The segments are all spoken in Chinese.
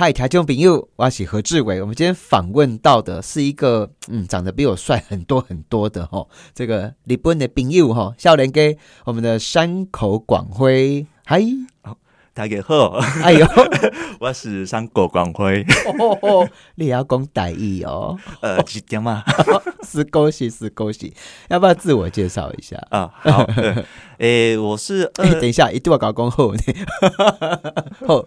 嗨，台中朋友，我是何志伟。我们今天访问到的是一个嗯，长得比我帅很多很多的哈，这个日本的朋友哈，笑脸给我们的山口广辉。嗨，大家好，哎呦，我是山口广辉。你也要讲台语哦？呃，几点嘛？是恭喜是恭喜，要不要自我介绍一下啊？好，诶，我是哎，等一下，一定要搞恭候你。后，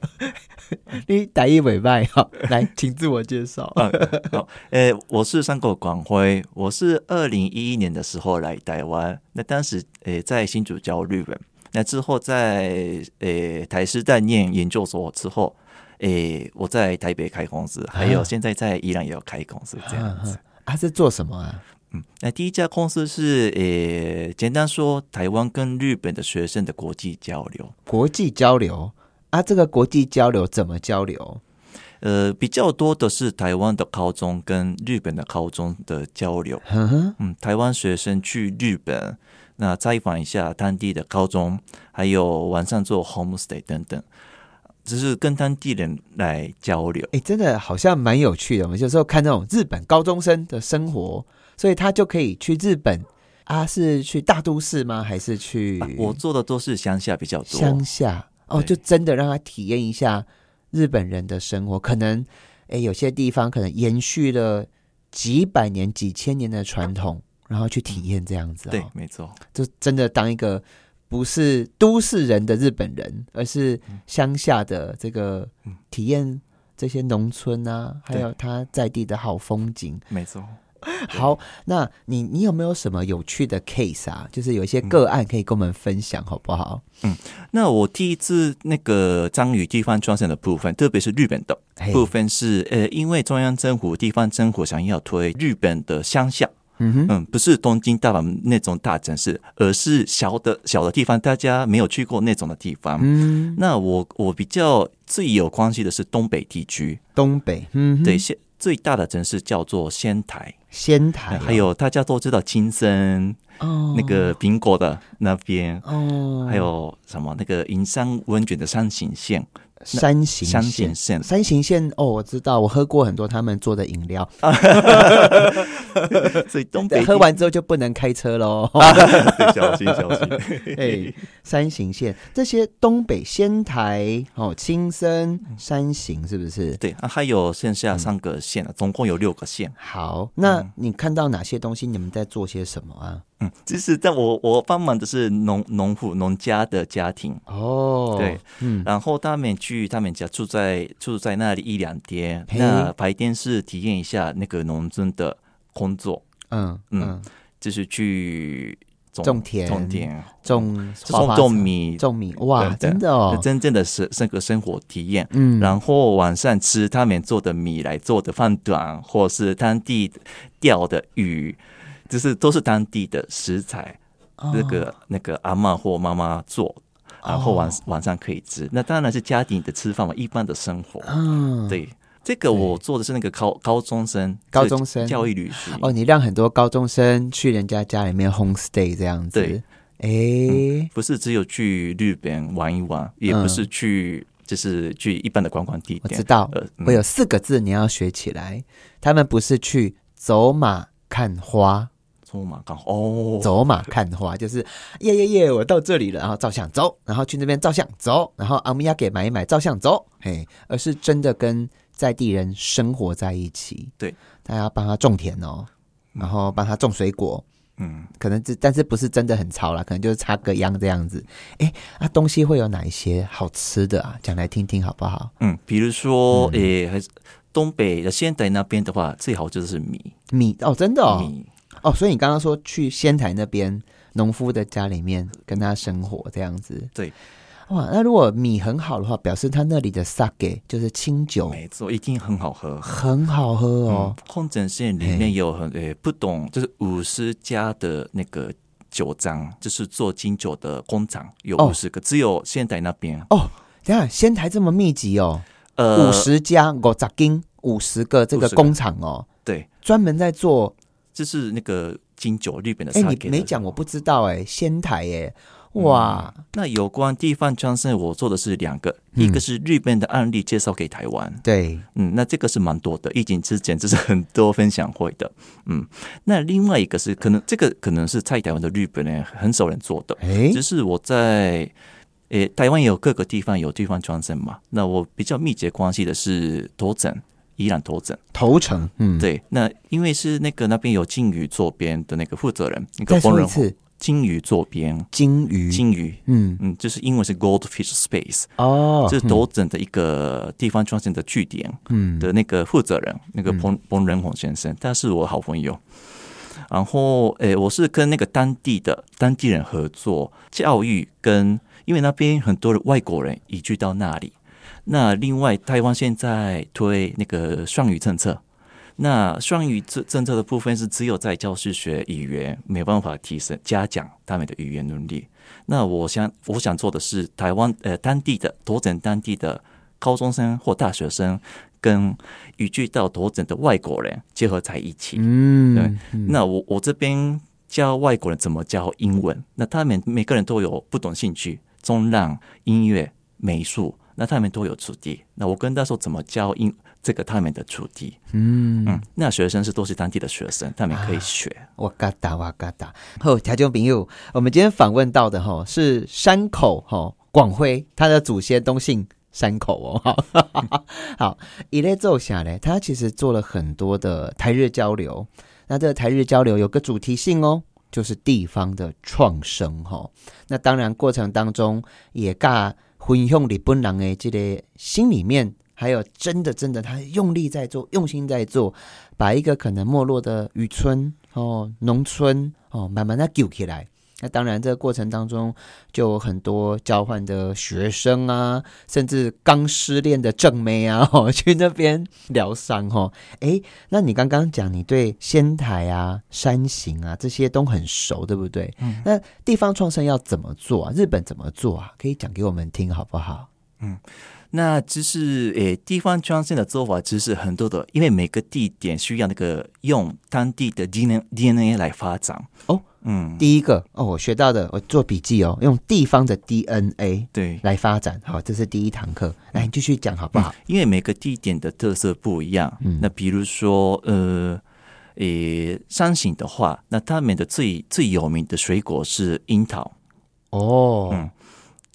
你打一尾拜哈，来，请自我介绍。好，诶，我是三口广辉，我是二零一一年的时候来台湾，那当时诶在新竹教日本。那之后，在诶台师大念研究所之后，诶我在台北开公司，还有现在在伊朗也有开公司这样子。他是做什么啊？嗯，那第一家公司是诶，简单说，台湾跟日本的学生的国际交流。国际交流啊，这个国际交流怎么交流？呃，比较多的是台湾的高中跟日本的高中的交流。嗯，台湾学生去日本。那采访一下当地的高中，还有晚上做 homestay 等等，只是跟当地人来交流。哎，真的好像蛮有趣的。我们有时候看那种日本高中生的生活，所以他就可以去日本啊？是去大都市吗？还是去？我做的都是乡下比较多。乡下哦，就真的让他体验一下日本人的生活。可能哎，有些地方可能延续了几百年、几千年的传统。然后去体验这样子，对，没错，就真的当一个不是都市人的日本人，而是乡下的这个体验这些农村啊，还有他在地的好风景，没错。好，那你你有没有什么有趣的 case 啊？就是有一些个案可以跟我们分享，好不好？嗯，那我第一次那个张宇地方创生的部分，特别是日本的部分，是呃，因为中央政府、地方政府想要推日本的乡下。嗯不是东京、大阪那种大城市，而是小的小的地方，大家没有去过那种的地方。嗯，那我我比较最有关系的是东北地区，东北，嗯，对，现最大的城市叫做仙台，仙台，还有大家都知道金森哦，那个苹果的那边哦，还有什么那个银山温泉的山形县。山形山形县，山形县哦，我知道，我喝过很多他们做的饮料。所以东北喝完之后就不能开车喽，小心小心。哎，山形县这些东北仙台哦，青森、山形是不是？对，啊，还有剩下三个县啊，总共有六个县。好，那你看到哪些东西？你们在做些什么啊？嗯，其实在我我帮忙的是农农户农家的家庭。哦，对，嗯，然后他们去他们家住在住在那里一两天，那白天是体验一下那个农村的工作，嗯嗯，就是去种田种田种种种米。种米，哇，真的哦，真正的是那个生活体验，嗯，然后晚上吃他们做的米来做的饭团，或是当地钓的鱼。就是都是当地的食材，那个那个阿妈或妈妈做，然后晚晚上可以吃。那当然是家庭的吃饭嘛，一般的生活。嗯，对，这个我做的是那个高高中生，高中生教育旅行。哦，你让很多高中生去人家家里面 home stay 这样子。对，哎，不是只有去日本玩一玩，也不是去，就是去一般的观光地点。我知道，我有四个字你要学起来。他们不是去走马看花。走马看哦，走马看花就是耶耶耶，我到这里了，然后照相走，然后去那边照相走，然后阿米亚给买一买照相走，嘿，而是真的跟在地人生活在一起，对，大家帮他种田哦，然后帮他种水果，嗯，可能这但是不是真的很潮啦，可能就是插个秧这样子，哎，那东西会有哪一些好吃的啊？讲来听听好不好？嗯，比如说，诶，还是东北的仙台那边的话，最好就是米。米哦，真的哦。哦，所以你刚刚说去仙台那边农夫的家里面跟他生活这样子，对，哇，那如果米很好的话，表示他那里的 sake 就是清酒，没错，一定很好喝，很好喝哦。空城县里面有很呃不懂，就是五十家的那个酒庄，就是做金酒的工厂有五十个，只有仙台那边。哦。等下仙台这么密集哦，呃，五十家五十斤五十个这个。工厂哦，对，专门在做。这是那个金酒日本的。哎，你没讲，我不知道哎。仙台哎，哇，那有关地方创生，我做的是两个，一个是日本的案例介绍给台湾，对，嗯，那这个是蛮多的，疫情之前这是很多分享会的，嗯，那另外一个是可能这个可能是在台湾的日本人很少人做的，哎只是我在。诶，台湾也有各个地方有地方创生嘛？那我比较密切关系的是头枕，宜兰头枕。头城，嗯，，对，那因为是那个那边有金鱼坐边的那个负责人，那个工人说一次，金鱼坐边，金鱼，金鱼，嗯，嗯，就是英文是 Goldfish Space，哦，这是头枕的一个地方创新的据点嗯，的那个负责人，那个彭彭仁宏先生，他是我好朋友。然后，诶，我是跟那个当地的当地人合作教育跟，因为那边很多的外国人移居到那里。那另外，台湾现在推那个双语政策，那双语政政策的部分是只有在教室学语言，没办法提升加强他们的语言能力。那我想，我想做的是台湾呃当地的多整当地的高中生或大学生，跟移居到多整的外国人结合在一起。嗯，对嗯那我我这边教外国人怎么教英文，那他们每个人都有不同兴趣，中浪、音乐、美术，那他们都有主题。那我跟他说怎么教英这个他们的主题，嗯嗯，那学生是都是当地的学生，他们可以学。哇嘎达哇嘎达。后台中朋友，我们今天访问到的哈是山口哈广辉，他的祖先东姓山口哦。哈，好，一类奏下来，他其实做了很多的台日交流。那这个台日交流有个主题性哦，就是地方的创生哈。那当然过程当中也尬分享日本人的这个心里面。还有真的真的，他用力在做，用心在做，把一个可能没落的渔村哦、农村哦，慢慢的救起来。那当然，这个过程当中就有很多交换的学生啊，甚至刚失恋的正妹啊，哦，去那边疗伤哦。诶，那你刚刚讲你对仙台啊、山形啊这些都很熟，对不对？嗯那地方创生要怎么做啊？日本怎么做啊？可以讲给我们听好不好？那就是诶，地方创新的做法其实很多的，因为每个地点需要那个用当地的 DNA DNA 来发展哦。嗯，第一个哦，我学到的，我做笔记哦，用地方的 DNA 对，来发展。好，这是第一堂课。来，你继续讲好不好？因为每个地点的特色不一样。嗯那比如说，呃，诶，山形的话，那他们的最最有名的水果是樱桃。哦，嗯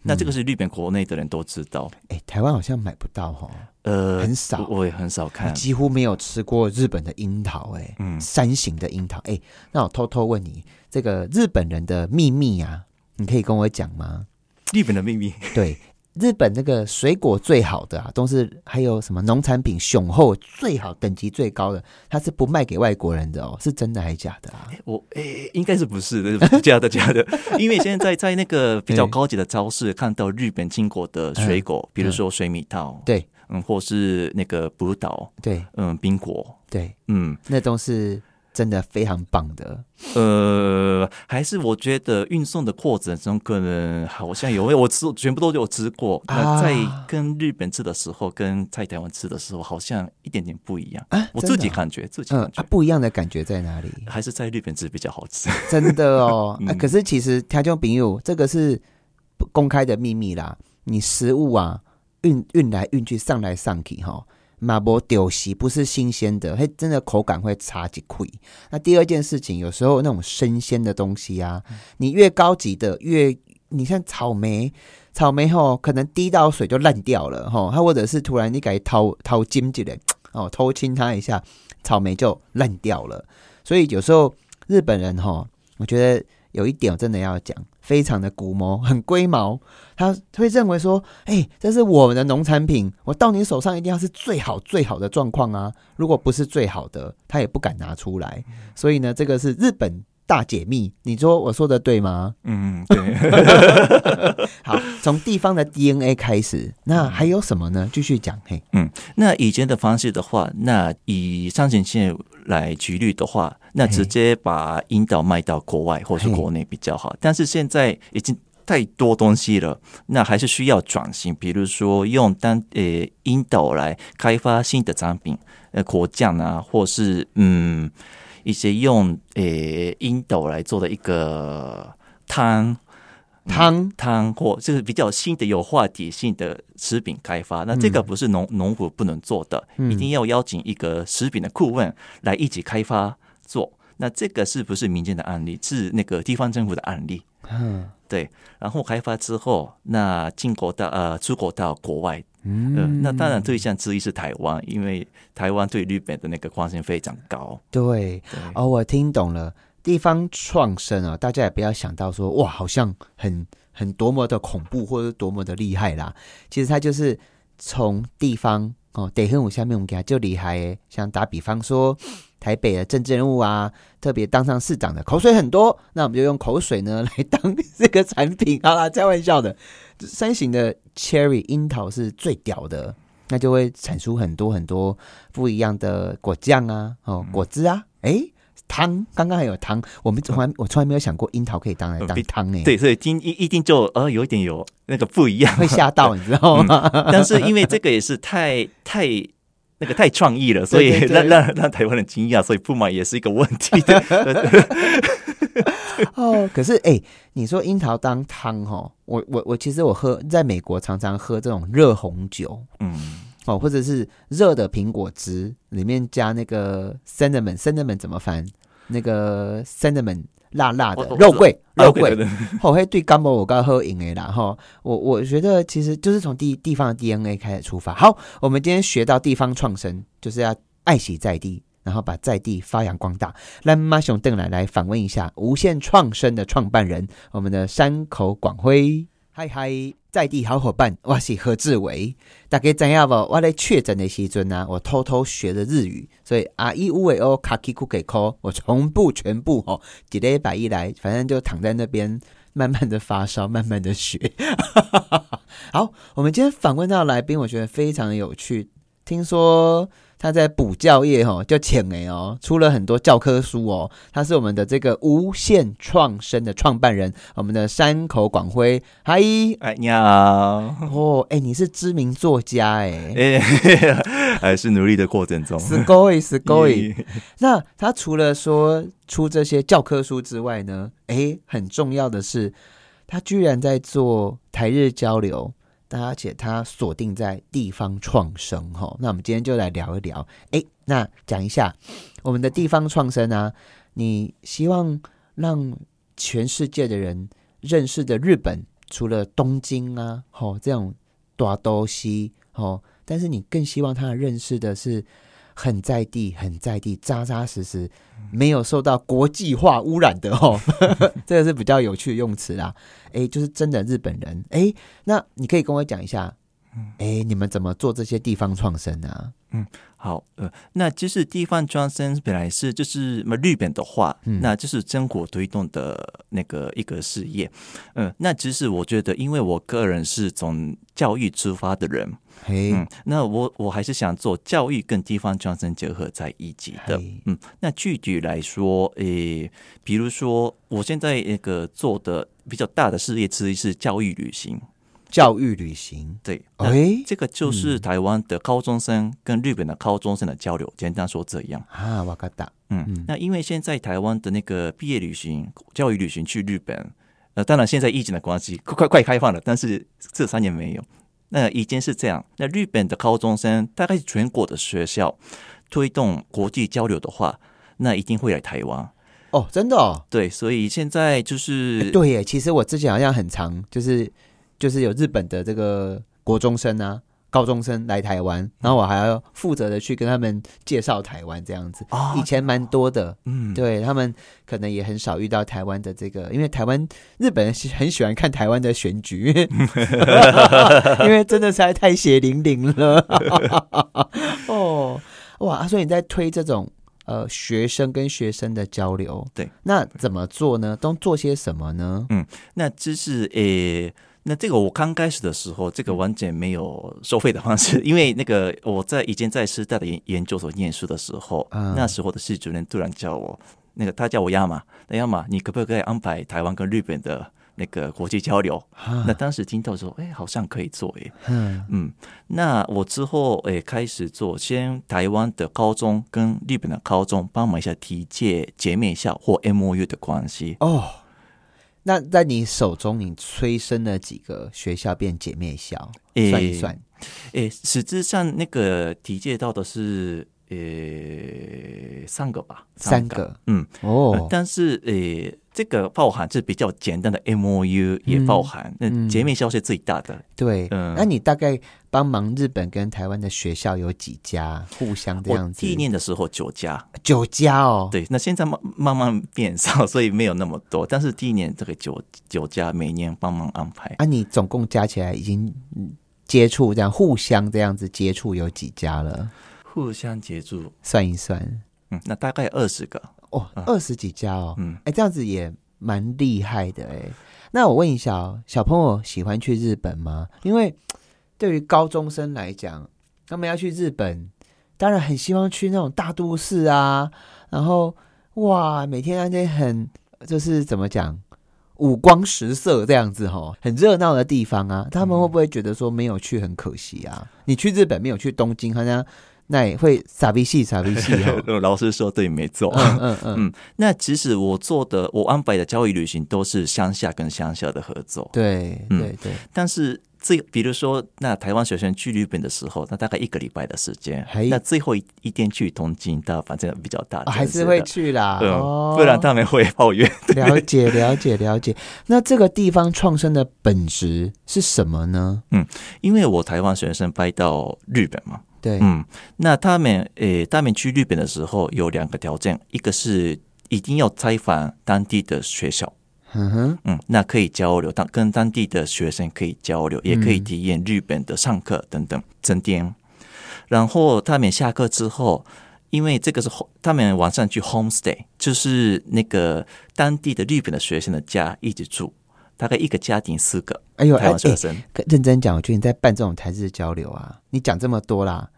那这个是日本国内的人都知道，哎、台湾好像买不到哈、呃，很少我我也很少我看。几乎没有吃过日本的樱桃、哎，嗯山形的樱桃。哎、那我偷偷问你，这个日本人的秘密啊，你可以跟我讲吗？日本的秘密，对，日本那个水果最好的啊，都是还有什么农产品雄厚最好等级最高的，它是不卖给外国人的哦，是真的还是假的啊？我诶、应该是不是的，假的假的。因为现在在那个比较高级的超市看到日本进口的水果，比如说水蜜桃，对。嗯，或是那个葡萄，对。嗯，冰果，对，嗯，那都是真的非常棒的。呃，还是我觉得运送的过程中可能好像有，我吃全部都有吃过。啊那在跟日本吃的时候，跟在台湾吃的时候，好像一点点不一样。啊，我自己感觉，自己嗯感觉、啊，不一样的感觉在哪里？还是在日本吃比较好吃。真的哦，可是其实听众朋友，这个是不公开的秘密啦。你食物啊，运运来运去，上来上去哈，马波丢席不是新鲜的，会，真的口感会差几块。那第二件事情，有时候那种生鲜的东西啊，你越高级的越，你像草莓，草莓吼可能滴到水就烂掉了吼，它或者是突然你给它掏掏金起来，哦，偷亲它一下，草莓就烂掉了。所以有时候日本人哈，我觉得有一点我真的要讲，非常的古毛，很龟毛。他会认为说，哎、这是我们的农产品，我到你手上一定要是最好最好的状况啊。如果不是最好的，他也不敢拿出来。所以呢，这个是日本大解密。你说我说的对吗？嗯，对。好，从地方的 DNA 开始，那还有什么呢？继续讲，嘿，嗯那以前的方式的话，那以上前线来举例的话，那直接把引导卖到国外或是国内比较好。但是现在已经太多东西了，那还是需要转型，比如说用单呃引导来开发新的产品，呃果酱啊，或是嗯一些用呃引导来做的一个汤。汤汤或就是比较新的有话题性的食品开发。那这个不是农农夫不能做的，一定要邀请一个食品的顾问来一起开发做。那这个是不是民间的案例？是那个地方政府的案例。嗯，对。然后开发之后，那进口到呃出口到国外。嗯，那当然对象之一是台湾，因为台湾对日本的那个关心非常高。对，哦，我听懂了。地方创生啊，大家也不要想到说哇，好像很很多么的恐怖或者多么的厉害啦。其实它就是从地方哦，得很武下面我们给他就厉害。像打比方说，台北的政治人物啊，特别当上市长的口水很多，那我们就用口水呢来当这个产品。好啦，开玩笑的。三型的 cherry 樱桃是最屌的，那就会产出很多很多不一样的果酱啊，哦，果汁啊，哎。汤，刚刚还有汤，我们从来我从来没有想过樱桃可以当来当汤诶。对，所以今一一定就呃有一点有那个不一样，会吓到 你知道吗？但是因为这个也是太太那个太创意了，所以让让让台湾人惊讶，所以不买也是一个问题的。哦，可是哎，你说樱桃当汤哈，我我我其实我喝在美国常常喝这种热红酒，嗯。哦，或者是热的苹果汁，里面加那个 cinnamon，cinnamon 怎么翻？那个 cinnamon 辣辣的肉桂，肉桂。我，会对干冒我刚喝饮诶啦哈。我我觉得其实就是从地地方的 DNA 开始出发。好，我们今天学到地方创生，就是要爱惜在地，然后把在地发扬光大。让马熊邓来来访问一下无限创生的创办人，我们的山口广辉。嗨嗨，在地好伙伴，我是何志伟。大家知影不？我在确诊的时阵呢，我偷偷学了日语，所以阿伊乌尾欧卡基库给扣，我从不全部哦，几礼拜一来，反正就躺在那边，慢慢的发烧，慢慢的学。好，我们今天访问到来宾，我觉得非常的有趣。听说。他在补教业哈，叫浅诶哦，出了很多教科书哦。他是我们的这个无限创生的创办人，我们的山口广辉。嗨，哎，你好。哦，哎，你是知名作家哎，还是努力的过程中。s c o y s c o y 那他除了说出这些教科书之外呢，哎，很重要的是，他居然在做台日交流。而且它锁定在地方创生哈，那我们今天就来聊一聊。哎，那讲一下我们的地方创生啊，你希望让全世界的人认识的日本，除了东京啊，吼这种大都西吼，但是你更希望他认识的是。很在地，很在地，扎扎实实，没有受到国际化污染的哦，这个是比较有趣的用词啦。哎，就是真的日本人。哎，那你可以跟我讲一下，哎，你们怎么做这些地方创生呢？嗯，好，呃，那就是地方创生本来是就是么日本的话，嗯那就是中国推动的那个一个事业。嗯，那其实我觉得，因为我个人是从教育出发的人。嗯，那我我还是想做教育跟地方创生结合在一起的。嗯，那具体来说，诶，比如说我现在那个做的比较大的事业之一是教育旅行。教育旅行，对，哎，这个就是台湾的高中生跟日本的高中生的交流。简单说这样啊，瓦嘎达。嗯，那因为现在台湾的那个毕业旅行、教育旅行去日本，呃，当然现在疫情的关系，快快快开放了，但是这三年没有。那已经是这样。那日本的高中生，大概全国的学校推动国际交流的话，那一定会来台湾。哦，真的？哦？对，所以现在就是对耶。其实我之前好像很长，就是就是有日本的这个国中生啊。高中生来台湾，然后我还要负责的去跟他们介绍台湾这样子。以前蛮多的，嗯，对他们可能也很少遇到台湾的这个，因为台湾日本人很喜欢看台湾的选举，因为真的实在太血淋淋了。哦，哇！所以你在推这种呃学生跟学生的交流，对，那怎么做呢？都做些什么呢？嗯，那知识诶。那这个我刚开始的时候，这个完全没有收费的方式，因为那个我在以前在师大的研研究所念书的时候，那时候的系主任突然叫我，那个他叫我亚马，那亚马，你可不可以安排台湾跟日本的那个国际交流？那当时听到说，哎，好像可以做，哎，嗯嗯，那我之后哎开始做，先台湾的高中跟日本的高中帮忙一下提借解面一下或 M O U 的关系哦。那在你手中，你催生了几个学校变姐妹校？诶算一算，诶，实质上那个提介到的是诶三个吧，三个，嗯，哦。呃，但是诶，这个包含是比较简单的 M O U 也包含，那嗯姐妹校是最大的。对。嗯那你大概帮忙日本跟台湾的学校有几家？互相这我样子？第一年的时候九家，九家哦。对，那现在慢慢慢变少，所以没有那么多。但是第一年这个九九家每年帮忙安排，啊，你总共加起来已经嗯接触这样互相这样子接触有几家了？互相接触，算一算，嗯，那大概二十个，哦，二十几家哦。嗯，哎，这样子也蛮厉害的哎。那我问一下哦，小朋友喜欢去日本吗？因为对于高中生来讲，他们要去日本，当然很希望去那种大都市啊，然后哇，每天那些很就是怎么讲，五光十色这样子哈，很热闹的地方啊，他们会不会觉得说没有去很可惜啊？你去日本没有去东京，好像那也会傻逼戏傻逼戏 哈。老师说对，没错。嗯嗯嗯，嗯，那其实我做的，我安排的教育旅行都是乡下跟乡下的合作，对嗯对对，但是最比如说，那台湾学生去日本的时候，那大概一个礼拜的时间嘿，那最后一一天去东京，到反正比较大哦，还是会去啦，嗯，哦，不然他们会抱怨。了解了解了解。那这个地方创生的本质是什么呢？嗯因为我台湾学生搬到日本嘛，对，嗯，那他们诶，他们去日本的时候有两个条件，一个是一定要采访当地的学校。嗯哼，嗯，那可以交流，当跟当地的学生可以交流，也可以体验日本的上课等等整点。然后他们下课之后，因为这个是他们晚上去 homestay，就是那个当地的日本的学生的家一起住，大概一个家庭四个哎呦，哎哎，台湾学生。可认真讲，我觉得你在办这种台日交流啊，你讲这么多啦，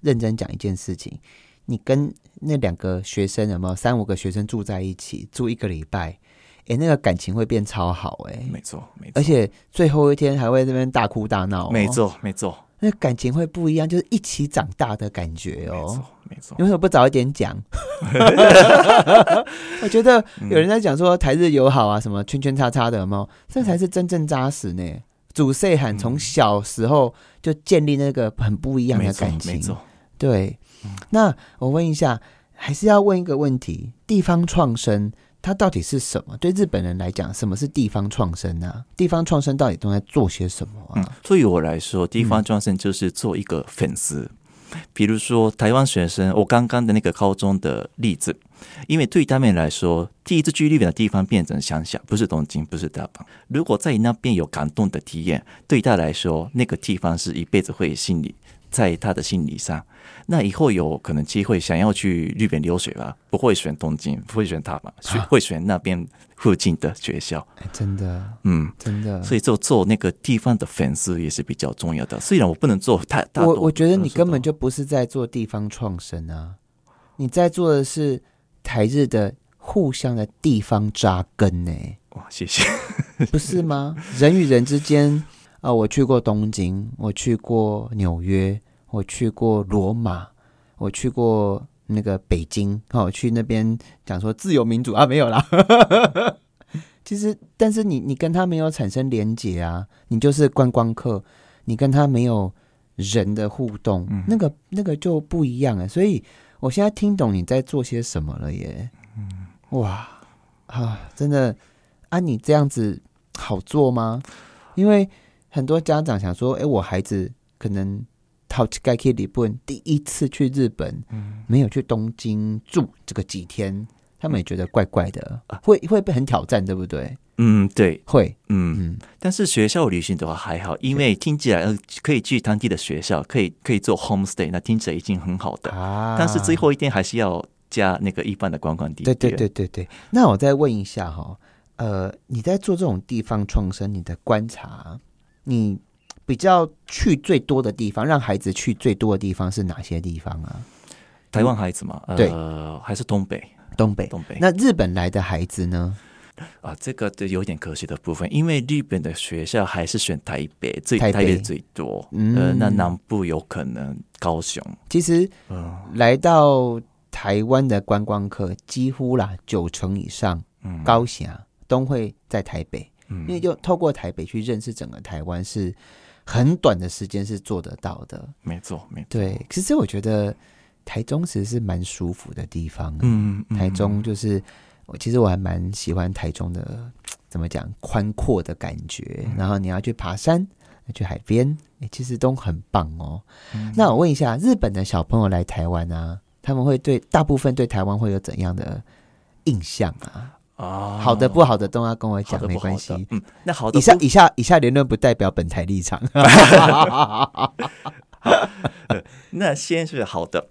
认真讲一件事情，你跟那两个学生有没有三五个学生住在一起，住一个礼拜，哎，那个感情会变超好哎、没错，没错，而且最后一天还会这边大哭大闹、哦，没，错，没错，那感情会不一样，就是一起长大的感觉哦没错。，没错你。为什么不早一点讲？我觉得有人在讲说台日友好啊，什么圈圈叉叉的，有没有？这才是真正扎实呢。祖岁喊从小时候就建立那个很不一样的感，情，没错。对。那我问一下，还是要问一个问题：地方创生它到底是什么？对日本人来讲，什么是地方创生呢、地方创生到底都在做些什么啊？嗯，对于我来说，地方创生就是做一个粉丝。比如说台湾学生，我刚刚的那个高中的例子，因为对他们来说，第一次去日本的地方变成乡下，不是东京，不是大阪。如果在那边有感动的体验，对他来说，那个地方是一辈子会心里在他的心理上。那以后有可能机会想要去日本留学吧，不会选东京，不会选大阪，选会选那边附近的学校。哎真的，嗯，真的。所以做做那个地方的粉丝也是比较重要的。虽然我不能做太大，我我觉得你根本就就不是在做地方创生啊，你在做的是台日的互相的地方扎根呢、哇，谢谢。不是吗？人与人之间啊、我去过东京，我去过纽约，我去过罗马，我去过那个北京，哦，我去那边讲说自由民主啊，没有啦。其实，但是你你跟他没有产生连结啊，你就是观光客，你跟他没有人的互动，嗯那个那个就不一样了。所以我现在听懂你在做些什么了耶。哇啊，真的啊，你这样子好做吗？因为很多家长想说，哎、我孩子可能淘气盖 K 里本第一次去日本，嗯没有去东京住这个几天，他们也觉得怪怪的，会会被很挑战，对不对？嗯，对，会，嗯。嗯，但是学校旅行的话还好，因为听起来呃可以去当地的学校，可以可以做 homestay，那听起来已经很好的。啊但是最后一天还是要加那个一般的观光地对对点。对对对。那我再问一下哈，呃，你在做这种地方创生，你的观察，你比较去最多的地方，让孩子去最多的地方是哪些地方啊？台湾孩子嘛，对呃，还是东北，东北。东北。那日本来的孩子呢？啊，这个就有点可惜的部分，因为日本的学校还是选台北，最台北北最多。嗯呃，那南部有可能高雄。其实嗯来到台湾的观光客，几乎啦九成以上嗯，高雄都会在台北，嗯因为就透过台北去认识整个台湾，是很短的时间是做得到的。没错，没错，对，其实我觉得台中其实是蛮舒服的地方。嗯，嗯台中就是我其实我还蛮喜欢台中的，怎么讲宽阔的感觉。然后你要去爬山，去海边，诶其实都很棒哦。嗯那我问一下，日本的小朋友来台湾啊，他们会对大部分对台湾会有怎样的印象啊？啊，好的不好的都要跟我好讲，没关系。嗯，那好的以下以下以下言论不代表本台立场。那先是好的，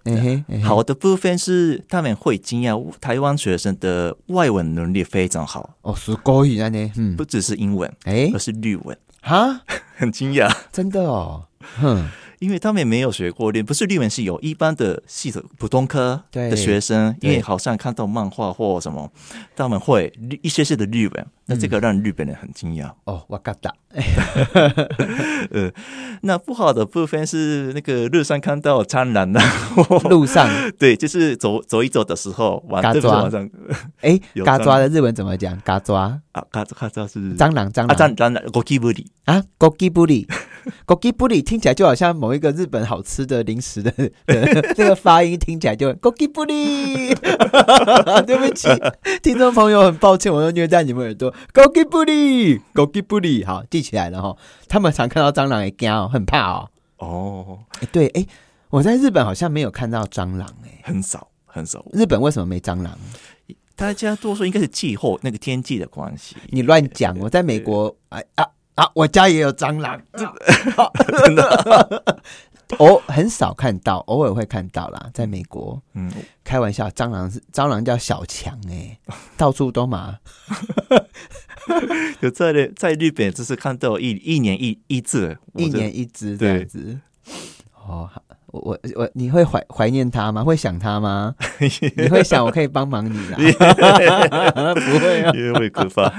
好的部分是他们会惊讶台湾学生的外文能力非常好，哦，是国语呢？嗯。不，只是英文，哎而是日文，哈，很惊讶。真的哦，哼，因为他们没有学过日，不是日文系有一般的系的普通科对的学生，因对为好像看到漫画或什么，他们会日一些些的日文，那这个让日本人很惊讶。哦，我嘎达，呃，那不好的部分是那个路上看到蟑螂啊，路上，对，就是走走一走的时候，晚嘎对不是抓晚上哎，有蟑嘎抓的日文怎么讲？嘎抓，啊，看看到是蟑螂，蟑啊，螂蟑蟑螂，ゴキブリ，啊，枸杞布里， 枸杞布里听起来就好像某一个日本好吃的零食的，的这个发音听起来就枸杞布里。对不起，听众朋友，很抱歉，我又虐待你们耳朵。枸杞布里，枸杞布里，好记起来了哈。他们常看到蟑螂也惊哦，很怕哦。哦，哎，对，哎，我在日本好像没有看到蟑螂，哎，很少很少，日本为什么没蟑螂？大家多说应该是气候那个天气的关系，你乱讲！我在美国，哎啊啊，我家也有蟑螂，真的，偶很少看到，偶尔会看到啦。在美国，嗯，开玩笑，蟑螂是蟑螂叫小强哎、到处都嘛。有在在日本就是看到一一年一一只，一年一只这样子。哦，好我我我，你会怀怀念他吗？会想他吗？你会想我可以帮忙你吗？不会啊。因为会可怕。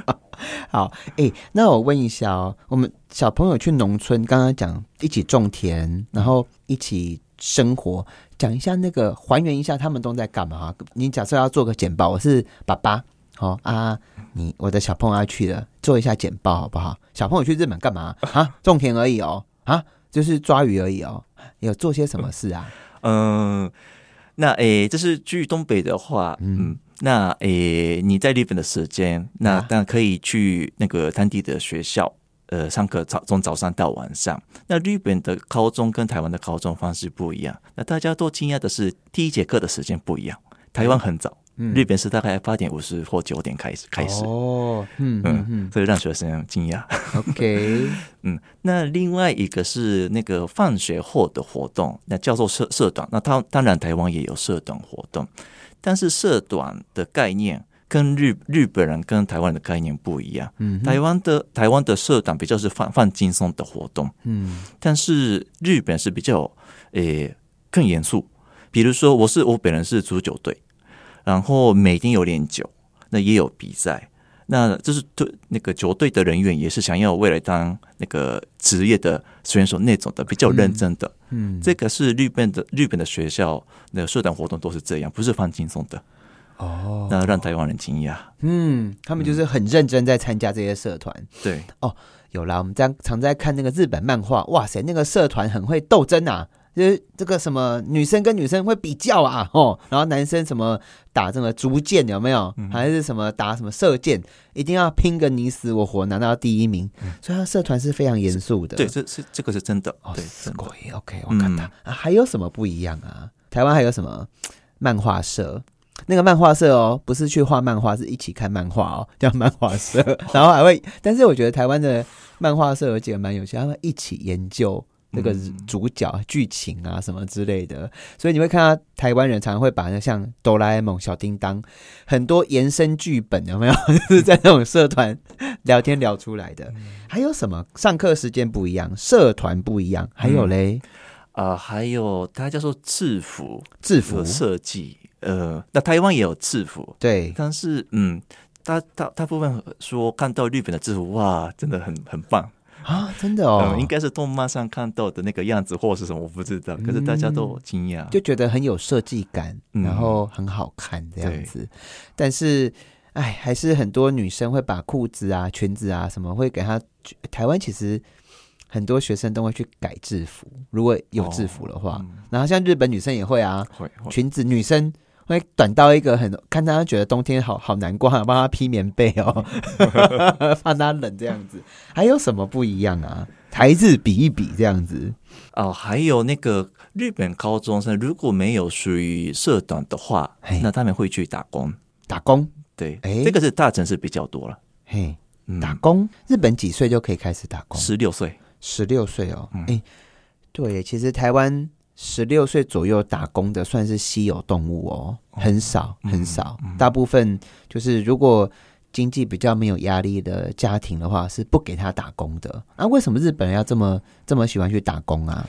好，哎、那我问一下哦，我们小朋友去农村，刚刚讲一起种田，然后一起生活，讲一下那个还原一下他们都在干嘛？你假设要做个简报，我是爸爸，好、啊，你我的小朋友要去了，做一下简报好不好？小朋友去日本干嘛啊？种田而已哦，啊，就是抓鱼而已哦，有做些什么事啊？嗯，那诶，这是去东北的话，嗯，那诶，你在日本的时间，那啊当然可以去那个当地的学校。呃，上课早从早上到晚上。那日本的高中跟台湾的高中方式不一样。那大家都惊讶的是，第一节课的时间不一样。台湾很早，嗯日本是大概八点五十或九点开始开始。哦，嗯嗯嗯，所以让学生惊讶。嗯，OK，嗯，那另外一个是那个放学后的活动，那叫做社社团。那当当然台湾也有社团活动，但是社团的概念跟日日本人跟台湾的概念不一样。嗯台湾的台湾的社团比较是放放轻松的活动，嗯但是日本是比较诶、更严肃。比如说，我是我本人是足球队，然后每天有练球，那也有比赛。那就是对那个球队的人员也是想要未来当那个职业的选手那种的，比较认真的。嗯，这个是日本的日本的学校那个社团活动都是这样，不是放轻松的。哦，那让台湾人惊讶。嗯，他们就是很认真在参加这些社团。对哦，有啦，我们在常在看那个日本漫画，哇塞，那个社团很会斗争啊，就是这个什么女生跟女生会比较啊，哦，然后男生什么打这个竹剑有没有，还是什么打什么射箭，一定要拼个你死我活拿到第一名，所以他社团是非常严肃的。对，这是这个是真的。哦，对。是鬼，OK，我看到、嗯啊，还有什么不一样啊？台湾还有什么漫画社？那个漫画社哦，不是去画漫画，是一起看漫画哦，叫漫画社。然后还会，但是我觉得台湾的漫画社有几个蛮有趣，他们一起研究那个嗯主角、剧情啊什么之类的。所以你会看到台湾人常常会把那像哆啦 A 梦、小叮当很多延伸剧本有没有？就是在那种社团聊天聊出来的。还有什么？上课时间不一样，社团不一样，还有嘞。啊、还有它叫做制服制服设计，呃，那台湾也有制服，对，但是嗯，大大大部分说看到日本的制服，哇，真的很很棒，啊，真的哦，嗯，应该是动漫上看到的那个样子，或是什么，我不知道，可是大家都惊讶，就觉得很有设计感，嗯然后很好看这样子。但是哎，还是很多女生会把裤子啊、裙子啊什么会给她。台湾其实很多学生都会去改制服，如果有制服的话。然后像日本女生也会啊，裙子女生会短到一个很，看他觉得冬天好好难过，帮他披棉被哦，怕他冷这样子。还有什么不一样啊？台日比一比这样子哦，还有那个日本高中生如果没有属于社短的话，那他们会去打工。打工。对，哎，这个是大城市比较多了。嘿，打工，日本几岁就可以开始打工？十六岁，十六岁哦。哎，对，其实台湾十六岁左右打工的算是稀有动物哦，很少很少，大部分就是如果经济比较没有压力的家庭的话，是不给他打工的。那为什么日本人要这么这么喜欢去打工啊？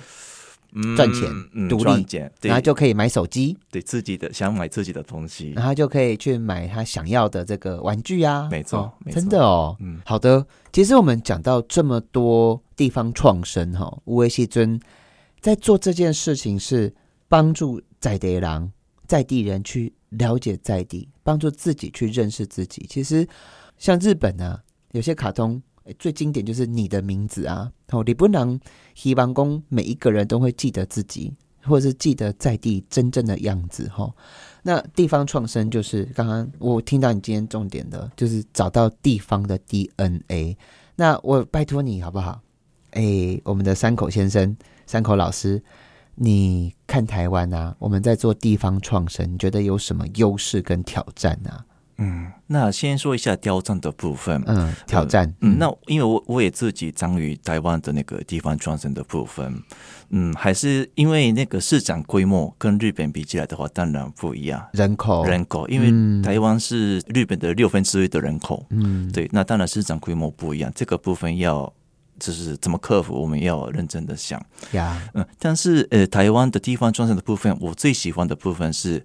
赚钱，独立，然后就可以买手机，对自己的想买自己的东西，然后就可以去买他想要的这个玩具啊。没错，真的哦。嗯，好的。其实我们讲到这么多地方创生哈，无为西尊在做这件事情是帮助在地人、在地人去了解在地，帮助自己去认识自己。其实像日本呢，有些卡通。最经典就是你的名字啊！哦，你不能希望公每一个人都会记得自己，或者是记得在地真正的样子哈。那地方创生就是刚刚我听到你今天重点的，就是找到地方的 DNA。那我拜托你好不好？哎，我们的山口先生、山口老师，你看台湾啊，我们在做地方创生，你觉得有什么优势跟挑战呢？嗯，那先说一下挑战的部分。嗯，挑战。嗯，那因为我我也自己参与台湾的那个地方创生的部分。嗯，还是因为那个市场规模跟日本比起来的话，当然不一样。人口，人口，因为台湾是日本的六分之一的人口。嗯，对，那当然市场规模不一样。这个部分要就是怎么克服，我们要认真的想。呀，嗯，但是呃，台湾的地方创生的部分，我最喜欢的部分是。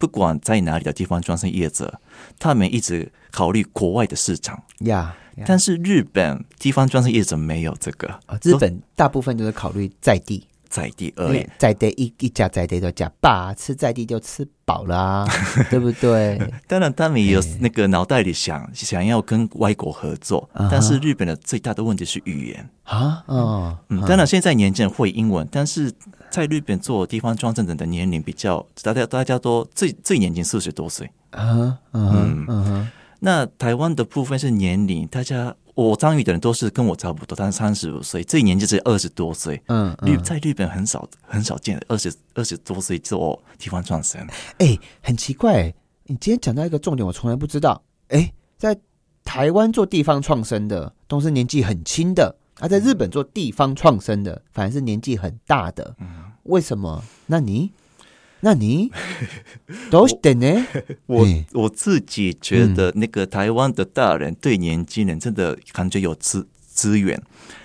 不管在哪里的地方装生业者，他们一直考虑国外的市场呀。但是日本地方专生业者没有这个日本大部分都是考虑在地。在地而已，在地一一家在地的家，爸吃在地就吃饱啦，对不对？当然，他们也有那个脑袋里想想要跟外国合作，但是日本的最大的问题是语言。啊，嗯，当然现在年轻人会英文，但是在日本做地方庄政人的年龄比较，大家大家都最最年轻四十多岁。啊，嗯。嗯，那台湾的部分是年龄，大家。我参与的人都是跟我差不多，但是三十五岁，这一年就是二十多岁。嗯，日在日本很少很少见，二十二十多岁做地方创生。哎，很奇怪，你今天讲到一个重点，我从来不知道。哎，在台湾做地方创生的都是年纪很轻的，而在日本做地方创生的反而是年纪很大的。嗯，为什么？那你？那你 都是的呢？我我自己觉得，那个台湾的大人对年轻人真的感觉有资资源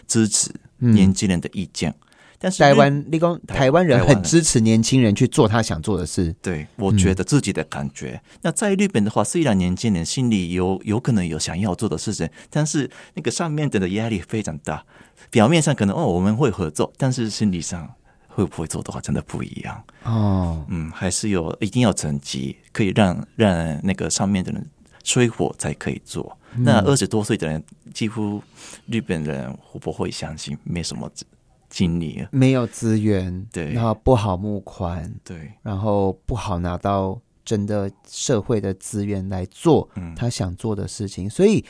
支持年轻人的意见。但是台湾立功，台湾人很支持年轻人去做他想做的事。对，我觉得自己的感觉。那在日本的话，虽然年轻人心里有有可能有想要做的事情，但是那个上面的压力非常大。表面上可能哦我们会合作，但是心理上。会不会做的话，真的不一样哦。嗯，还是有一定要成绩，可以让让那个上面的人吹火才可以做。那二十多岁的人，几乎日本人会不会相信？没什么经历，没有资源，对，然后不好募款，对，然后不好拿到真的社会的资源来做他想做的事情。所以，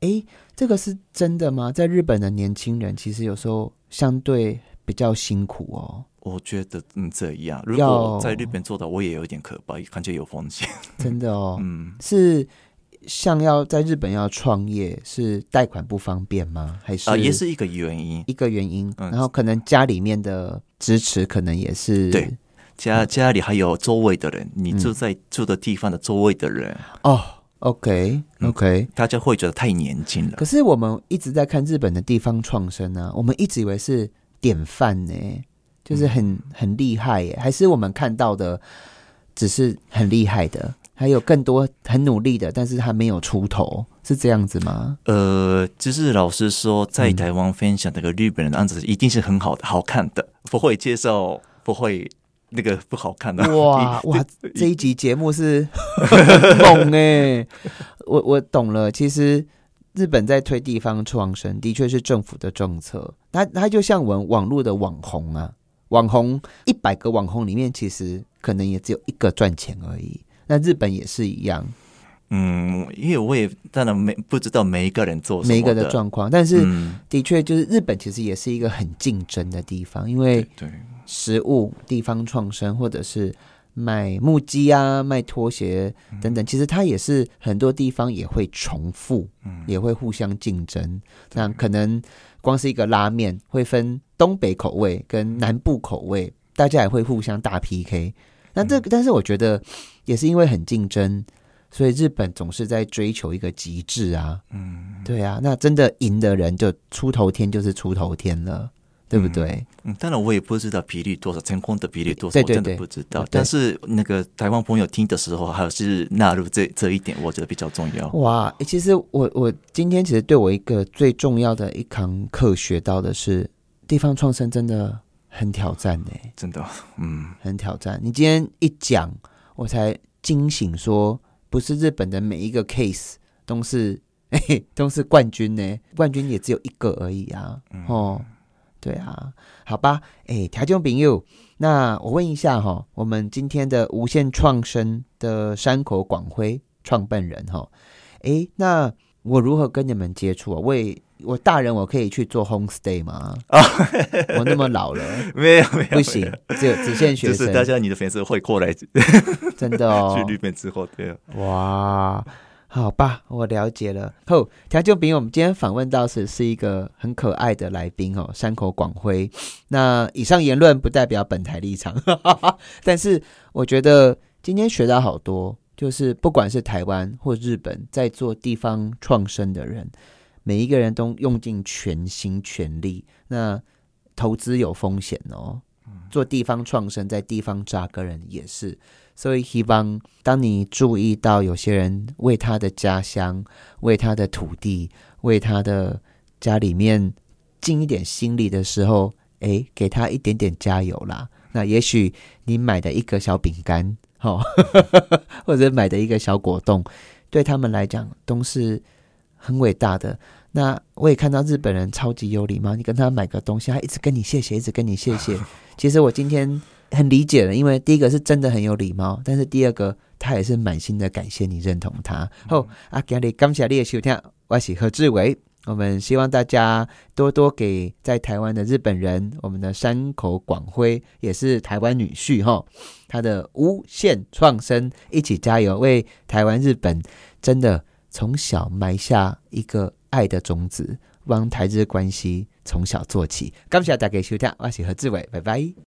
哎，这个是真的吗？在日本的年轻人，其实有时候相对。比较辛苦哦，我觉得嗯这样，如果在日本做到，我也有点可怕，感觉有风险。真的哦，嗯，是像要在日本要创业，是贷款不方便吗？还是啊，也是一个原因，一个原因。然后可能家里面的支持，可能也是对家家里还有周围的人，你住在住的地方的周围的人哦。OK OK，大家会觉得太年轻了。可是我们一直在看日本的地方创生啊，我们一直以为是。典范呢，就是很很厉害耶，还是我们看到的只是很厉害的，还有更多很努力的，但是他没有出头，是这样子吗？呃，就是老实说，在台湾分享这个日本人的案子，一定是很好的、好看的，不会接受，不会那个不好看的。哇 哇，这一集节目是 猛哎！我我懂了，其实日本在推地方创生，的确是政府的政策。它它就像我们网络的网红啊，网红一百个网红里面，其实可能也只有一个赚钱而已。那日本也是一样。嗯，因为我也当然没不知道每一个人做每一个的状况，但是的确就是日本其实也是一个很竞争的地方，因为对食物地方创生或者是卖木屐啊、卖拖鞋等等，其实它也是很多地方也会重复，也会互相竞争。那可能光是一个拉面会分东北口味跟南部口味，大家也会互相大 PK。那这个，但是我觉得也是因为很竞争。所以日本总是在追求一个极致啊，嗯，对啊，那真的赢的人就出头天就是出头天了，对不对？嗯，当然我也不知道比例多少，成功的比例多少，我真的不知道。但是那个台湾朋友听的时候，还是纳入这这一点，我觉得比较重要。哇，其实我我今天其实对我一个最重要的一堂课学到的是，地方创生真的很挑战呢，真的，嗯，很挑战。你今天一讲，我才惊醒说。不是日本的每一个 case 都是 都是冠军呢，冠军也只有一个而已啊。哦，对啊，好吧，哎，条件朋友，那我问一下哈，我们今天的无限创生的山口广辉创办人哈，哎，那我如何跟你们接触啊？为我大人，我可以去做 home stay 吗？啊，我那么老了，没有没有，不行，只有只限学生。就是大家你的粉丝会过来，真的哦。去日本之后，对。哇，好吧，我了解了。后调酒饼，我们今天访问到是是一个很可爱的来宾哦，山口广辉。那以上言论不代表本台立场，但是我觉得今天学到好多，就是不管是台湾或日本，在做地方创生的人。每一个人都用尽全心全力，那投资有风险哦。做地方创生，在地方扎根人也是，所以希望当你注意到有些人为他的家乡、为他的土地、为他的家里面尽一点心力的时候，哎，给他一点点加油啦。那也许你买的一个小饼干，哈，或者买的一个小果冻，对他们来讲都是。很伟大的，那我也看到日本人超级有礼貌。你跟他买个东西，他一直跟你谢谢，一直跟你谢谢。其实我今天很理解了，因为第一个是真的很有礼貌，但是第二个他也是满心的感谢你认同他。后阿吉里感谢你的收听，我是何志伟。我们希望大家多多给在台湾的日本人，我们的山口广辉也是台湾女婿哈，他的无限创生，一起加油，为台湾日本真的。从小埋下一个爱的种子，望台日关系从小做起。感谢大家收听，我是何志伟，拜拜。